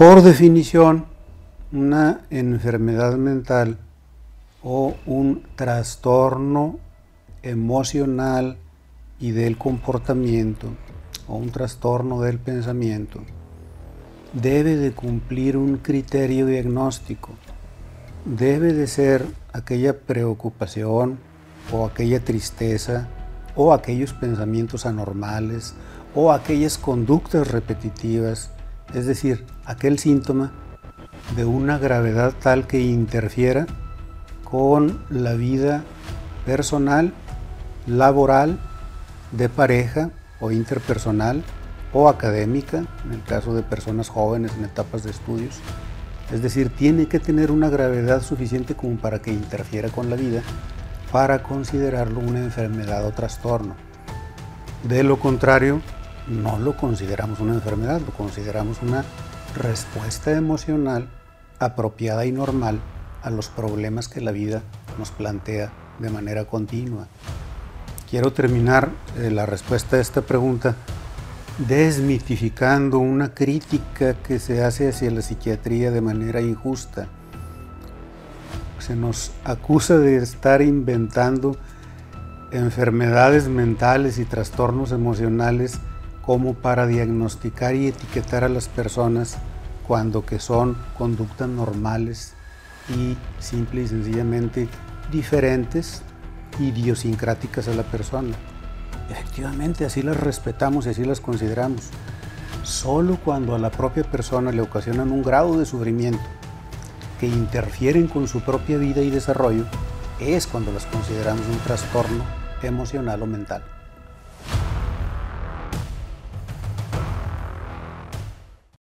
Por definición, una enfermedad mental o un trastorno emocional y del comportamiento o un trastorno del pensamiento debe de cumplir un criterio diagnóstico. Debe de ser aquella preocupación o aquella tristeza o aquellos pensamientos anormales o aquellas conductas repetitivas, es decir, aquel síntoma de una gravedad tal que interfiera con la vida personal, laboral, de pareja o interpersonal o académica, en el caso de personas jóvenes en etapas de estudios. Es decir, tiene que tener una gravedad suficiente como para que interfiera con la vida para considerarlo una enfermedad o trastorno. De lo contrario, no lo consideramos una enfermedad, lo consideramos una respuesta emocional apropiada y normal a los problemas que la vida nos plantea de manera continua. Quiero terminar eh, la respuesta a esta pregunta desmitificando una crítica que se hace hacia la psiquiatría de manera injusta. Se nos acusa de estar inventando enfermedades mentales y trastornos emocionales como para diagnosticar y etiquetar a las personas cuando que son conductas normales y simple y sencillamente diferentes, idiosincráticas a la persona. Efectivamente, así las respetamos y así las consideramos. Solo cuando a la propia persona le ocasionan un grado de sufrimiento que interfieren con su propia vida y desarrollo, es cuando las consideramos un trastorno emocional o mental.